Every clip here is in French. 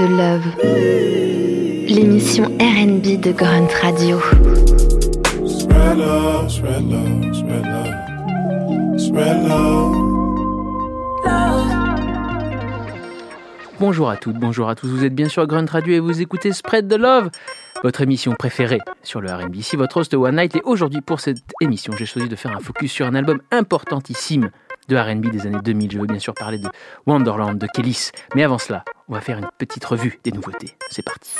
de Love, l'émission RB de Grunt Radio. Bonjour à toutes, bonjour à tous, vous êtes bien sûr Grunt Radio et vous écoutez Spread the Love, votre émission préférée sur le RB. Ici votre host One Night. Et aujourd'hui pour cette émission j'ai choisi de faire un focus sur un album importantissime de RB des années 2000. Je veux bien sûr parler de Wonderland, de Kellys. Mais avant cela, on va faire une petite revue des nouveautés. C'est parti.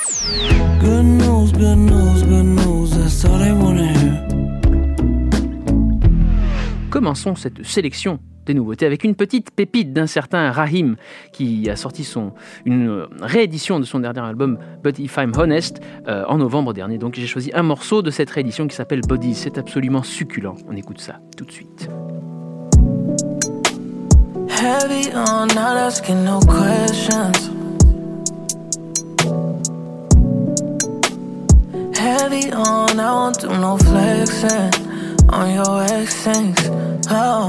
Commençons cette sélection des nouveautés avec une petite pépite d'un certain Rahim qui a sorti son, une réédition de son dernier album But If I'm Honest euh, en novembre dernier. Donc j'ai choisi un morceau de cette réédition qui s'appelle Bodies. C'est absolument succulent. On écoute ça tout de suite. Heavy on, not asking no questions. Heavy on, I won't do no flexing on your ex things. Oh.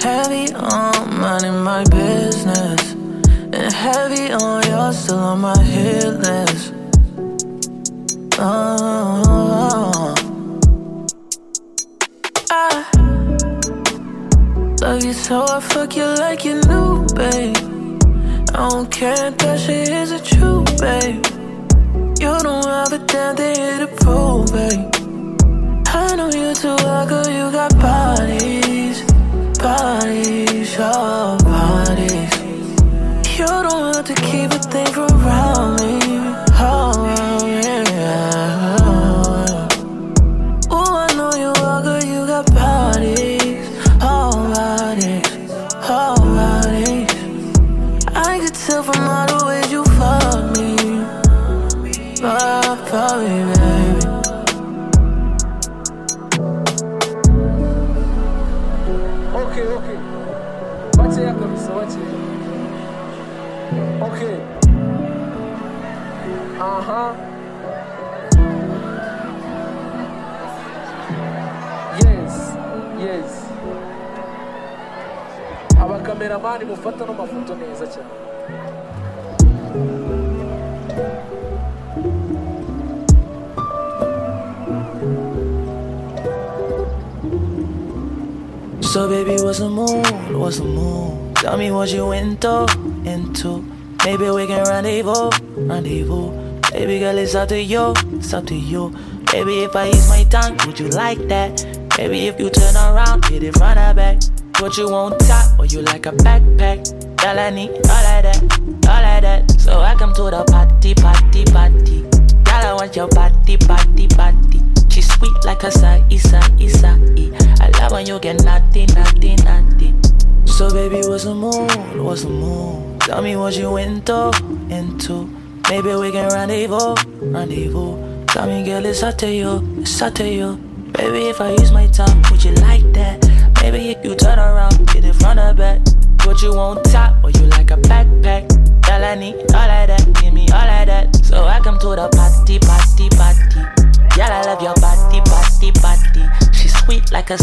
Heavy on, minding my business. And heavy on, you're still on my hit list. Oh. Love you so I fuck you like you new, babe. I don't care if that shit isn't true, babe. You don't have a damn thing to prove, babe. I know you too well, girl, you got bodies, bodies, oh, bodies. You don't have to keep a thing from Okay. Uh huh. Yes, yes. abakameramani mufata n'amafoto neza cyane So baby, what's the mood? What's the mood? Tell me what you into, into. Maybe we can rendezvous, rendezvous. Baby girl, it's up to you, it's up to you. Baby, if I use my tongue, would you like that? Baby, if you turn around, hit it front or back. What you want top, or you like a backpack? Girl, I need all of that, all of that. So I come to the party, party, party. Girl, I want your body, body, body. She sweet like a sa, isa, isa, I love when you get naughty, naughty, naughty. So baby, what's the mood? What's the mood? Tell me what you into, into. Maybe we can rendezvous, rendezvous. Tell me, girl, it's up to you, it's up to you. Baby, if I use my tongue, would you like that? Maybe if you turn around, get in front of back. What you want top, or you like a backpack? All I need, all of that, give me all of that. So I come to the party, party, party. Girl, I love your body, body, body. She's sweet like a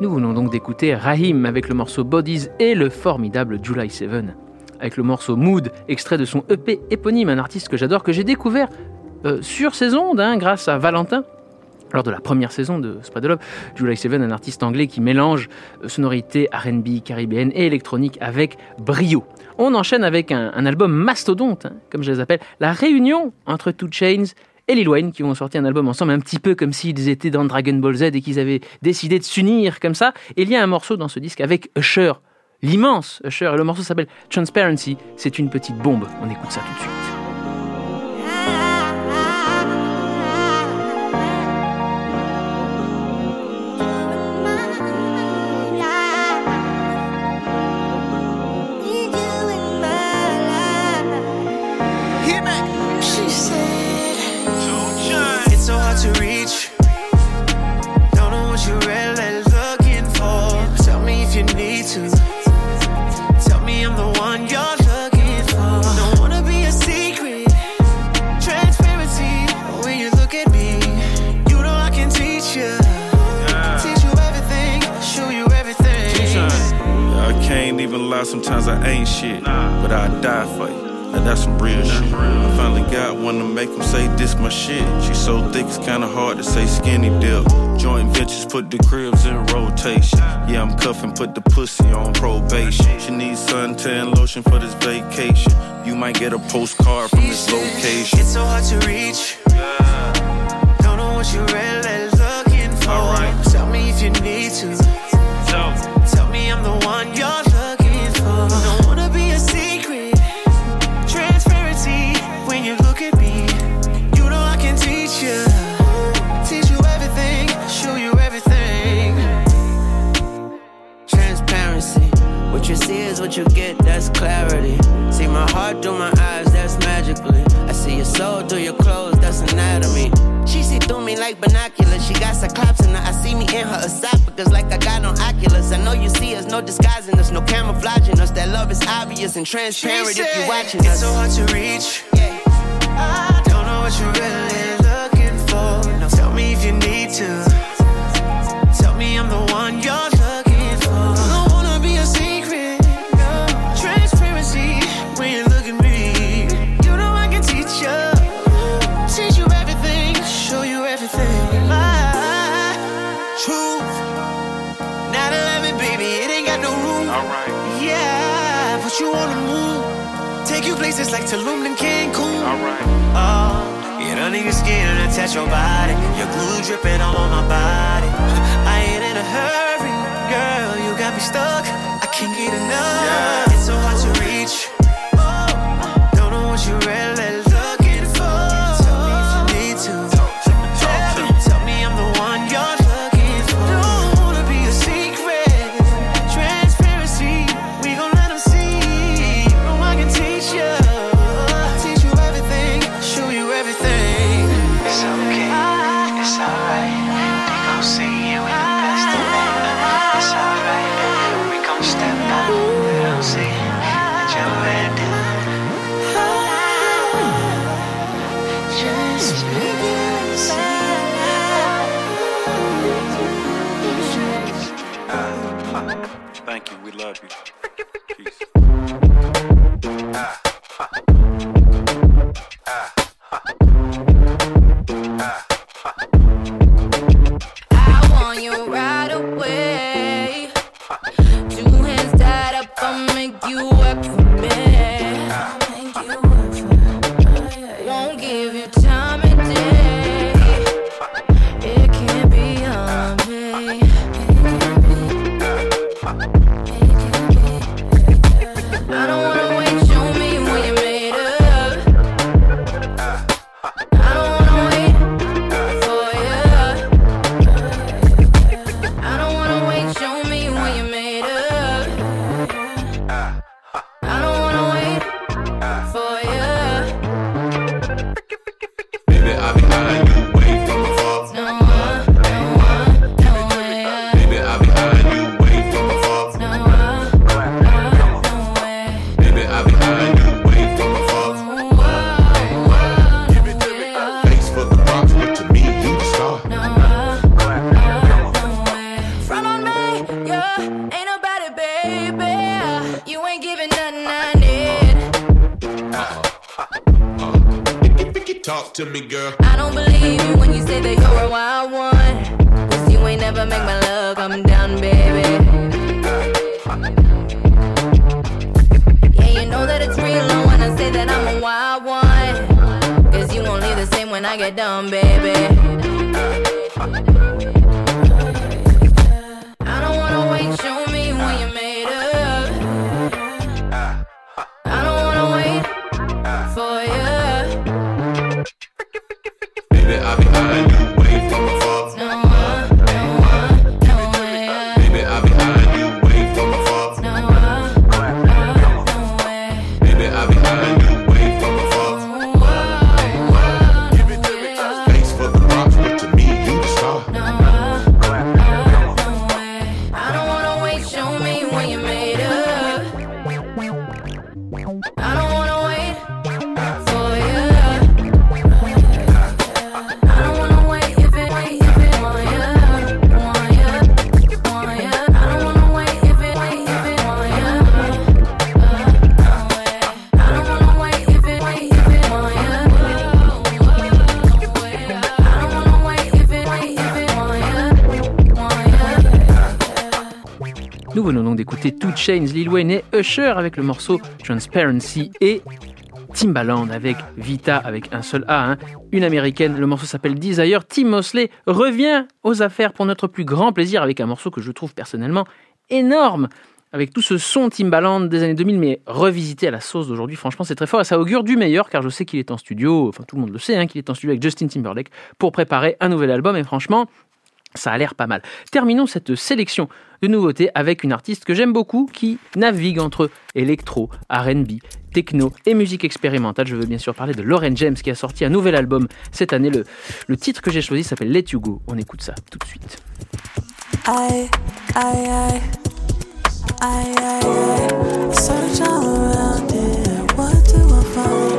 Nous venons donc d'écouter Rahim avec le morceau Bodies et le formidable July 7 avec le morceau Mood, extrait de son EP éponyme, un artiste que j'adore, que j'ai découvert euh, sur ses ondes hein, grâce à Valentin, lors de la première saison de Spread the Love. July Seven, un artiste anglais qui mélange euh, sonorités RB, caribéenne et électronique avec brio. On enchaîne avec un, album mastodonte, hein, comme je les appelle, la réunion entre Two Chains et Lil Wayne qui ont sorti un album ensemble, un petit peu comme s'ils étaient dans Dragon Ball Z et qu'ils avaient décidé de s'unir comme ça. Et il y a un morceau dans ce disque avec Usher, l'immense Usher, et le morceau s'appelle Transparency. C'est une petite bombe. On écoute ça tout de suite. Sometimes I ain't shit, but I die for you. Now that's some real shit. I finally got one to make them say this my shit. She so thick it's kinda hard to say skinny dip. Joint ventures put the cribs in rotation. Yeah, I'm cuffing, put the pussy on probation. She needs suntan lotion for this vacation. You might get a postcard from this location. It's so hard to reach. Don't know what you're really looking for. Tell me if you need to. Tell me I'm the one you're you see is what you get, that's clarity. See my heart through my eyes, that's magically. I see your soul through your clothes, that's anatomy. She see through me like binoculars. She got cyclops in her. I see me in her esophagus like I got on Oculus. I know you see us, no disguising us, no camouflaging us. That love is obvious and transparent if you're watching us. It's so hard to reach. Yeah. I don't know what you're really your body. Your glue dripping all on my body. I ain't in a hurry, girl. You got me stuck. I can't get enough. Yeah. It's so hard to me, girl. I don't believe you when you say that you're a wild one. Cause you ain't never make my love come down, baby. Yeah, you know that it's real when I say that I'm a wild one. Cause you won't leave the same when I get done, baby. Chains, Lil Wayne et Usher avec le morceau Transparency et Timbaland avec Vita avec un seul A, hein. une américaine. Le morceau s'appelle Desire. Tim Mosley revient aux affaires pour notre plus grand plaisir avec un morceau que je trouve personnellement énorme. Avec tout ce son Timbaland des années 2000, mais revisité à la sauce d'aujourd'hui, franchement, c'est très fort et ça augure du meilleur car je sais qu'il est en studio, enfin tout le monde le sait, hein, qu'il est en studio avec Justin Timberlake pour préparer un nouvel album et franchement, ça a l'air pas mal. Terminons cette sélection de nouveautés avec une artiste que j'aime beaucoup qui navigue entre électro, RB, techno et musique expérimentale. Je veux bien sûr parler de Lauren James qui a sorti un nouvel album cette année. Le, titre que j'ai choisi s'appelle Let You Go. On écoute ça tout de suite. It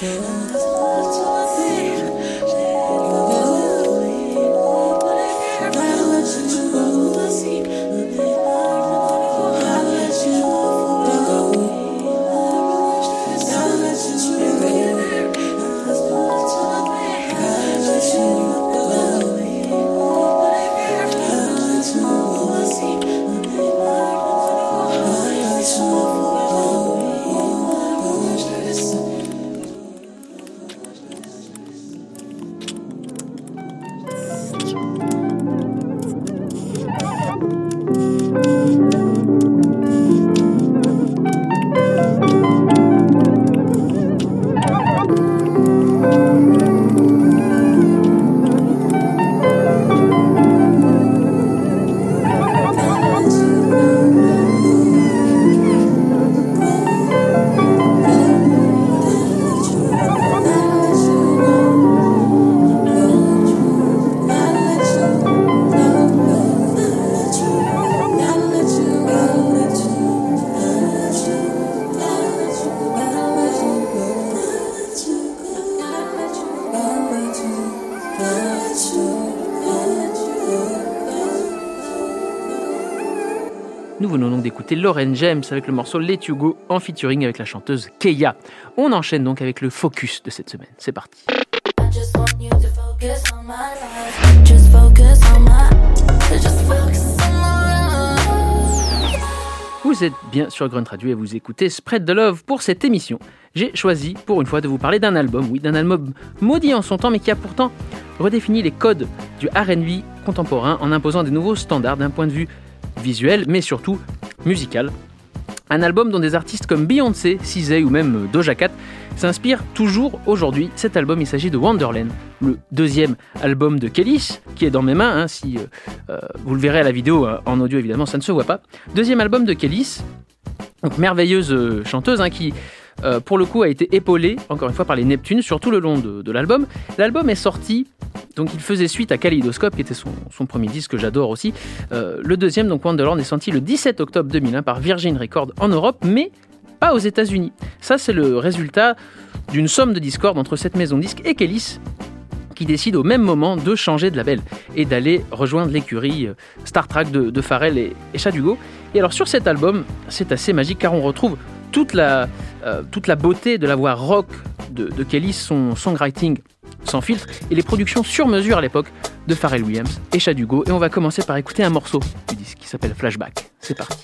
说 Nous venons donc d'écouter Lauren James avec le morceau Let You Go en featuring avec la chanteuse Keia. On enchaîne donc avec le focus de cette semaine. C'est parti. Vous êtes bien sur Grunt Radio et vous écoutez Spread the Love pour cette émission. J'ai choisi pour une fois de vous parler d'un album, oui, d'un album maudit en son temps mais qui a pourtant redéfini les codes du RB contemporain en imposant des nouveaux standards d'un point de vue visuel mais surtout musical. Un album dont des artistes comme Beyoncé, Cizay ou même Doja Cat s'inspirent toujours aujourd'hui. Cet album, il s'agit de Wonderland, le deuxième album de Kellys, qui est dans mes mains. hein, si euh, euh, vous le verrez à la vidéo euh, en audio, évidemment, ça ne se voit pas. Deuxième album de Kellys, donc merveilleuse euh, chanteuse hein, qui, euh, pour le coup, a été épaulée, encore une fois, par les Neptunes sur tout le long de, l'album. L'album est sorti, donc il faisait suite à Kaleidoscope, qui était son, premier disque que j'adore aussi. Euh, le deuxième, donc Wonderland, est sorti le 17 octobre 2001 par Virgin Records en Europe, mais pas aux États-Unis. Ça, c'est le résultat d'une somme de discorde entre cette maison de disques et Kellys, qui décide au même moment de changer de label et d'aller rejoindre l'écurie euh, Star Trek de, de Pharrell et, et Chad Hugo. Et alors sur cet album, c'est assez magique car on retrouve toute la, euh, toute la beauté de la voix rock de, de Kelly, son songwriting sans filtre et les productions sur mesure à l'époque de Pharrell Williams et Chad Hugo. Et on va commencer par écouter un morceau du disque qui s'appelle Flashback. C'est parti.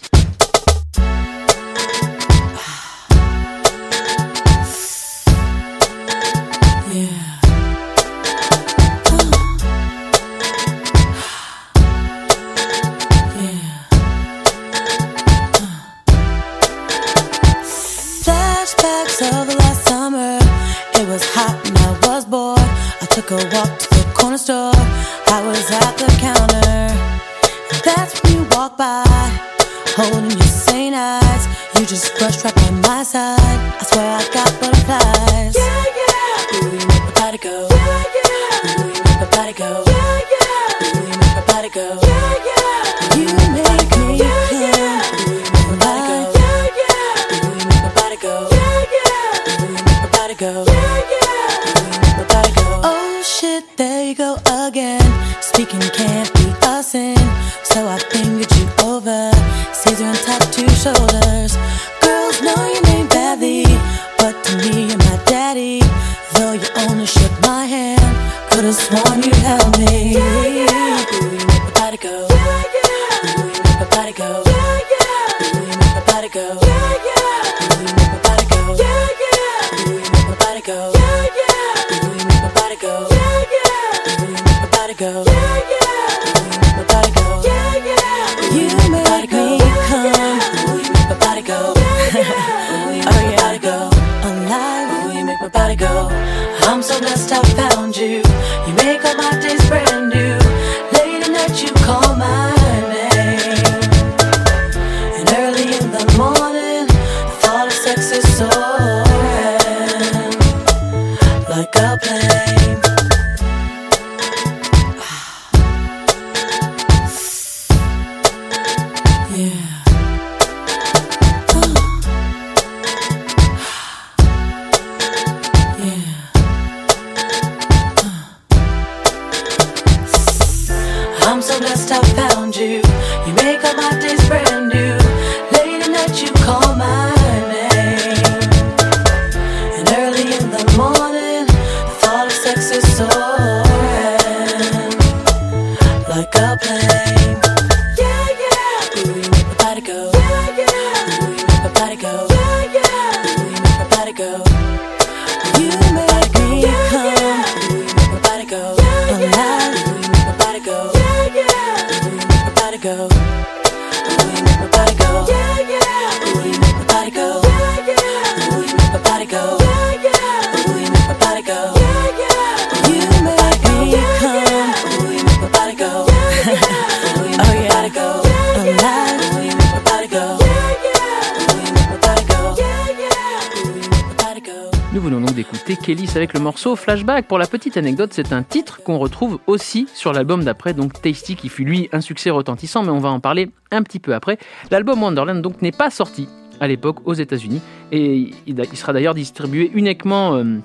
Go. Yeah, yeah. Ooh, you make my body go. Oh shit, there you go again. Speaking can't be a sin, so I fingered Flashback. Pour la petite anecdote, c'est un titre qu'on retrouve aussi sur l'album d'après, donc Tasty, qui fut lui un succès retentissant, mais on va en parler un petit peu après. L'album Wonderland donc n'est pas sorti à l'époque aux États-Unis et il sera d'ailleurs distribué uniquement euh,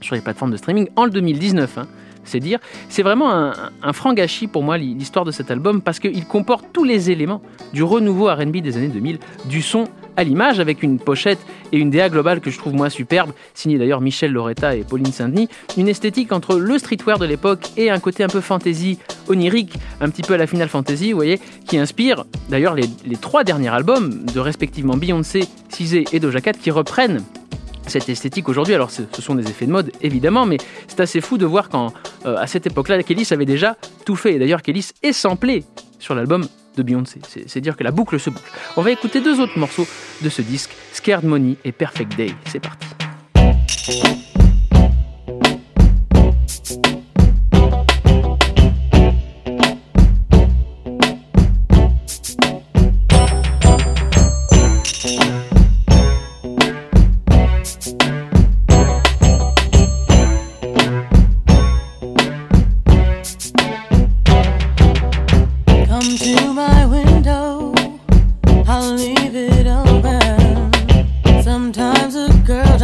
sur les plateformes de streaming en 2019. hein. C'est dire. C'est vraiment un, franc gâchis pour moi l'histoire de cet album parce qu'il comporte tous les éléments du renouveau RB des années 2000, du son à l'image avec une pochette et une DA globale que je trouve moi superbe, signée d'ailleurs Michel Loretta et Pauline Saint-Denis, une esthétique entre le streetwear de l'époque et un côté un peu fantasy, onirique, un petit peu à la Final Fantasy, vous voyez, qui inspire d'ailleurs les, les trois derniers albums de respectivement Beyoncé, Cizé et Doja Cat qui reprennent cette esthétique aujourd'hui. Alors ce sont des effets de mode évidemment, mais c'est assez fou de voir qu'à cette époque-là, Kélis avait déjà tout fait. Et d'ailleurs, Kélis est samplé sur l'album de Beyoncé. C'est dire que la boucle se boucle. On va écouter deux autres morceaux de ce disque, Scared Money et Perfect Day. C'est parti.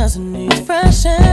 Doesn't need fresh air.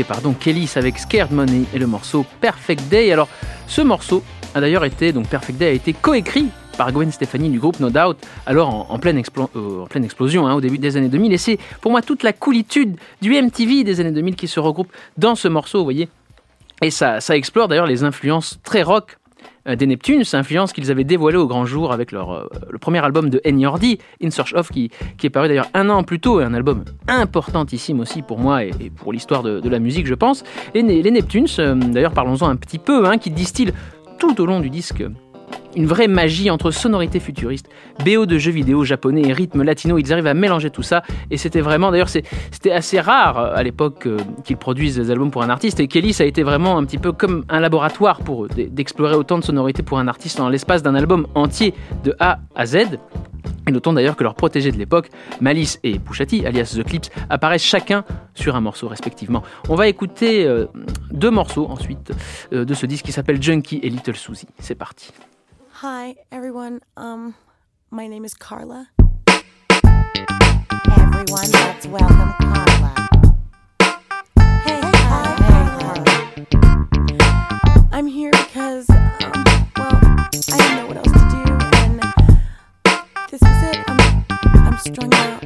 Pardon, Kellys avec Scared Money et le morceau Perfect Day. Alors, ce morceau a d'ailleurs été, donc Perfect Day a été coécrit par Gwen Stefani du groupe No Doubt, alors en, euh, pleine explosion hein, au début des années 2000. Et c'est pour moi toute la coolitude du MTV des années 2000 qui se regroupe dans ce morceau, vous voyez. Et ça, ça explore d'ailleurs les influences très rock des Neptunes, influence qu'ils avaient dévoilée au grand jour avec leur, euh, le premier album de N Yordi, In Search Of, qui, qui est paru d'ailleurs un an plus tôt, et un album importantissime aussi pour moi et, pour l'histoire de, la musique, je pense. Les, les Neptunes, euh, d'ailleurs parlons-en un petit peu, hein, qui distillent tout au long du disque une vraie magie entre sonorités futuristes, BO de jeux vidéo japonais et rythme latino. Ils arrivent à mélanger tout ça et c'était vraiment, d'ailleurs, c'était assez rare euh, à l'époque euh, qu'ils produisent des albums pour un artiste. Et Kelly, ça a été vraiment un petit peu comme un laboratoire pour eux d'explorer autant de sonorités pour un artiste en l'espace d'un album entier de A à Z. Et notons d'ailleurs que leurs protégés de l'époque, Malice et Pushati, alias The Clips, apparaissent chacun sur un morceau respectivement. On va écouter euh, deux morceaux ensuite de ce disque qui s'appelle Junkie et Little Susie. C'est parti. Hi, everyone. Um, my name is Carla. Everyone, let's welcome Carla. Hey, hi, Carla. I'm here because, um, well, I didn't know what else to do, and this was it. I'm, I'm strung out.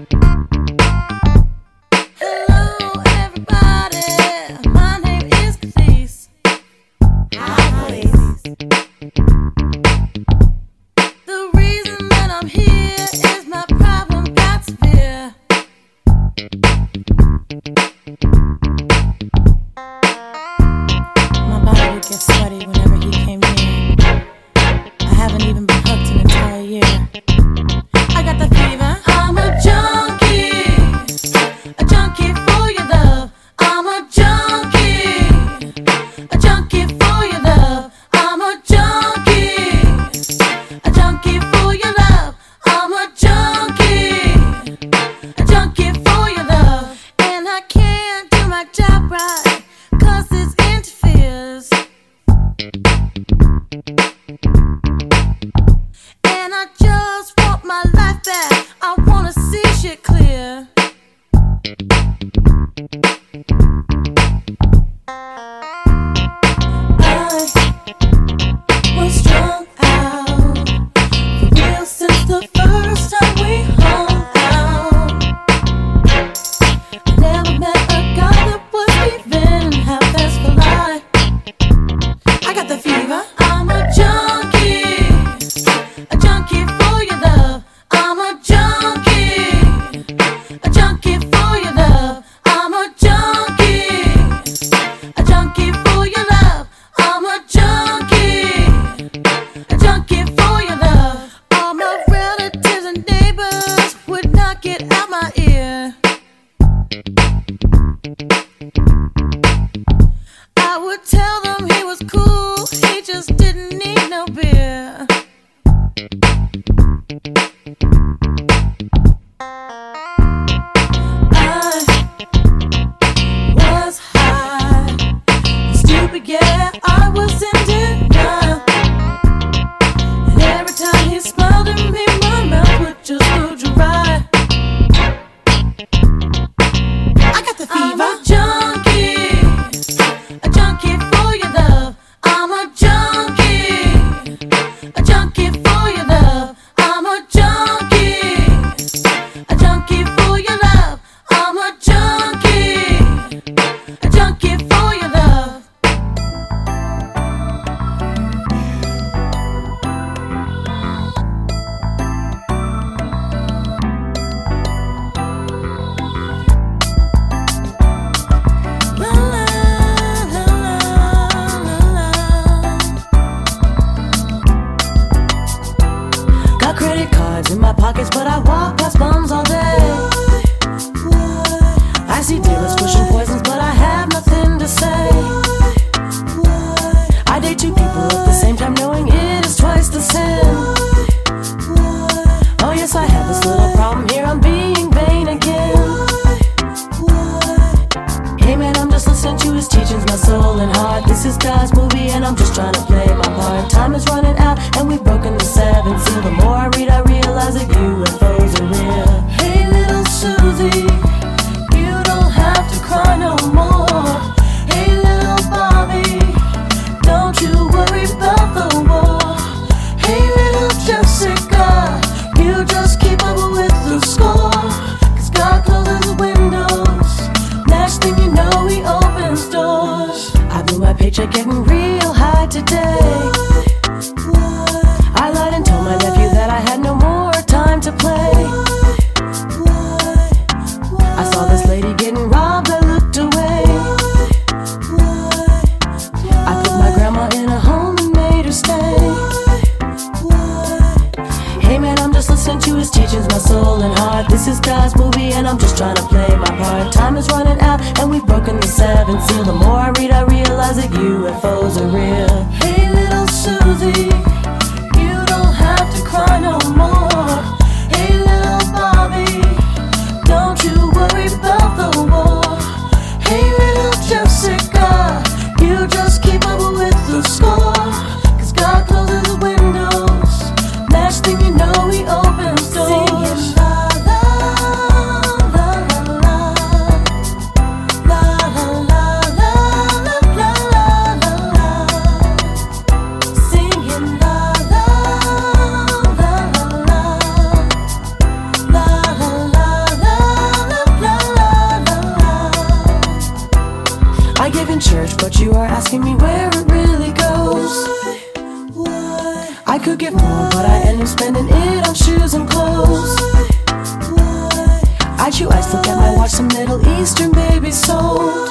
I chew ice, look at my watch, some Middle Eastern babies sold.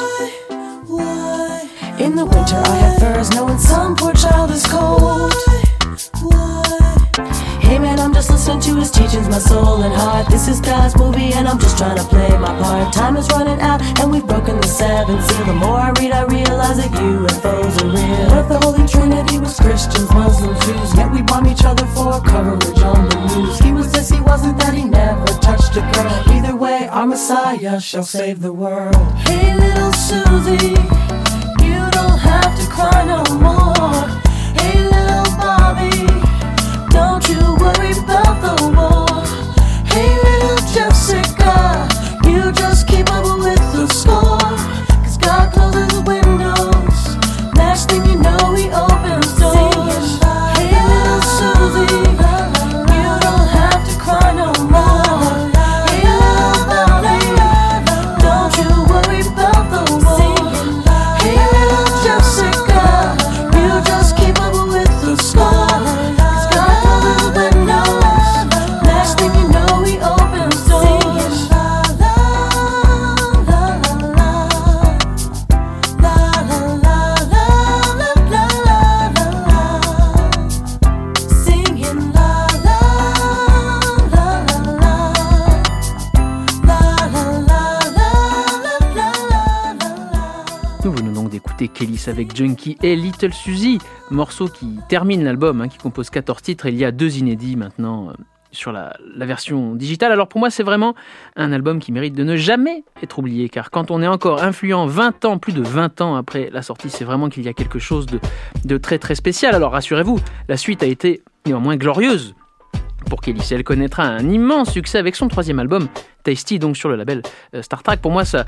In the winter, I have furs, knowing some poor child is cold. Just listening to his teachings, my soul and heart. This is God's movie, and I'm just trying to play my part. Time is running out, and we've broken the seventh seal. The more I read, I realize that UFOs are real. If the Holy Trinity was Christians, Muslims, Jews? Yet we bomb each other for coverage on the news. He was this, he wasn't that, he never touched a girl. Either way, our Messiah shall save the world. Hey, little Susie, you don't have to cry no more. Don't worry about the avec Junkie et Little Suzy, morceau qui termine l'album, hein, qui compose 14 titres. Et il y a deux inédits maintenant euh, sur la, version digitale. Alors pour moi, c'est vraiment un album qui mérite de ne jamais être oublié, car quand on est encore influent 20 ans, plus de 20 ans après la sortie, c'est vraiment qu'il y a quelque chose de très très spécial. Alors rassurez-vous, la suite a été néanmoins glorieuse. Pour Kelly, elle connaîtra un immense succès avec son troisième album, Tasty, donc sur le label euh, Star Trek. Pour moi, ça,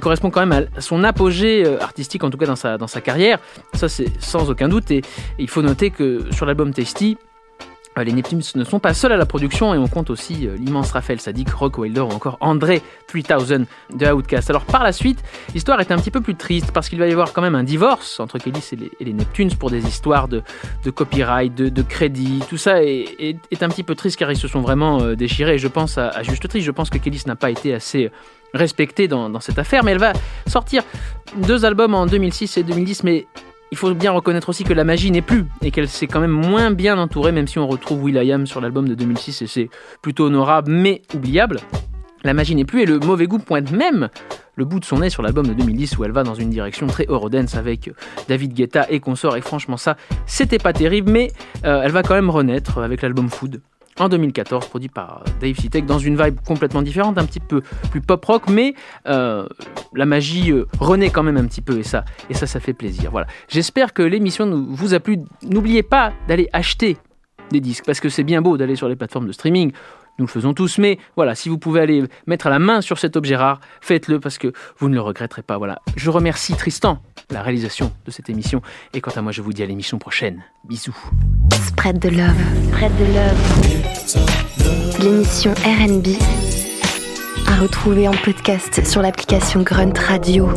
correspond quand même à son apogée euh, artistique, en tout cas dans sa, dans sa carrière. Ça, c'est sans aucun doute. Et, il faut noter que sur l'album Tasty, les Neptunes ne sont pas seuls à la production et on compte aussi euh, l'immense Raphaël Sadik, Rock Wilder ou encore André 3000 de Outcast. Alors par la suite, l'histoire est un petit peu plus triste parce qu'il va y avoir quand même un divorce entre Kelly et les, Neptunes pour des histoires de, de copyright, de, de, crédit. Tout ça est, est, un petit peu triste car ils se sont vraiment euh, déchirés. Je pense à, juste triste, je pense que Kelly n'a pas été assez respectée dans, dans cette affaire, mais elle va sortir deux albums en 2006 et 2010, mais il faut bien reconnaître aussi que la magie n'est plus et qu'elle s'est quand même moins bien entourée, même si on retrouve Will.i.am sur l'album de 2006 et c'est plutôt honorable mais oubliable. La magie n'est plus et le mauvais goût pointe même le bout de son nez sur l'album de 2010 où elle va dans une direction très Eurodance avec David Guetta et consorts et franchement ça c'était pas terrible mais euh, elle va quand même renaître avec l'album Food en 2014, produit par Dave Sitek, dans une vibe complètement différente, un petit peu plus pop rock, mais euh, la magie euh, renaît quand même un petit peu, et ça, et ça, ça fait plaisir. Voilà. J'espère que l'émission vous a plu. N'oubliez pas d'aller acheter des disques, parce que c'est bien beau d'aller sur les plateformes de streaming. Nous le faisons tous, mais voilà, si vous pouvez aller mettre la main sur cet objet rare, faites-le parce que vous ne le regretterez pas. Voilà. Je remercie Tristan, la réalisation de cette émission, et quant à moi, je vous dis à l'émission prochaine. Bisous. Spread the love, spread the love. L'émission RB à retrouver en podcast sur l'application Grunt Radio.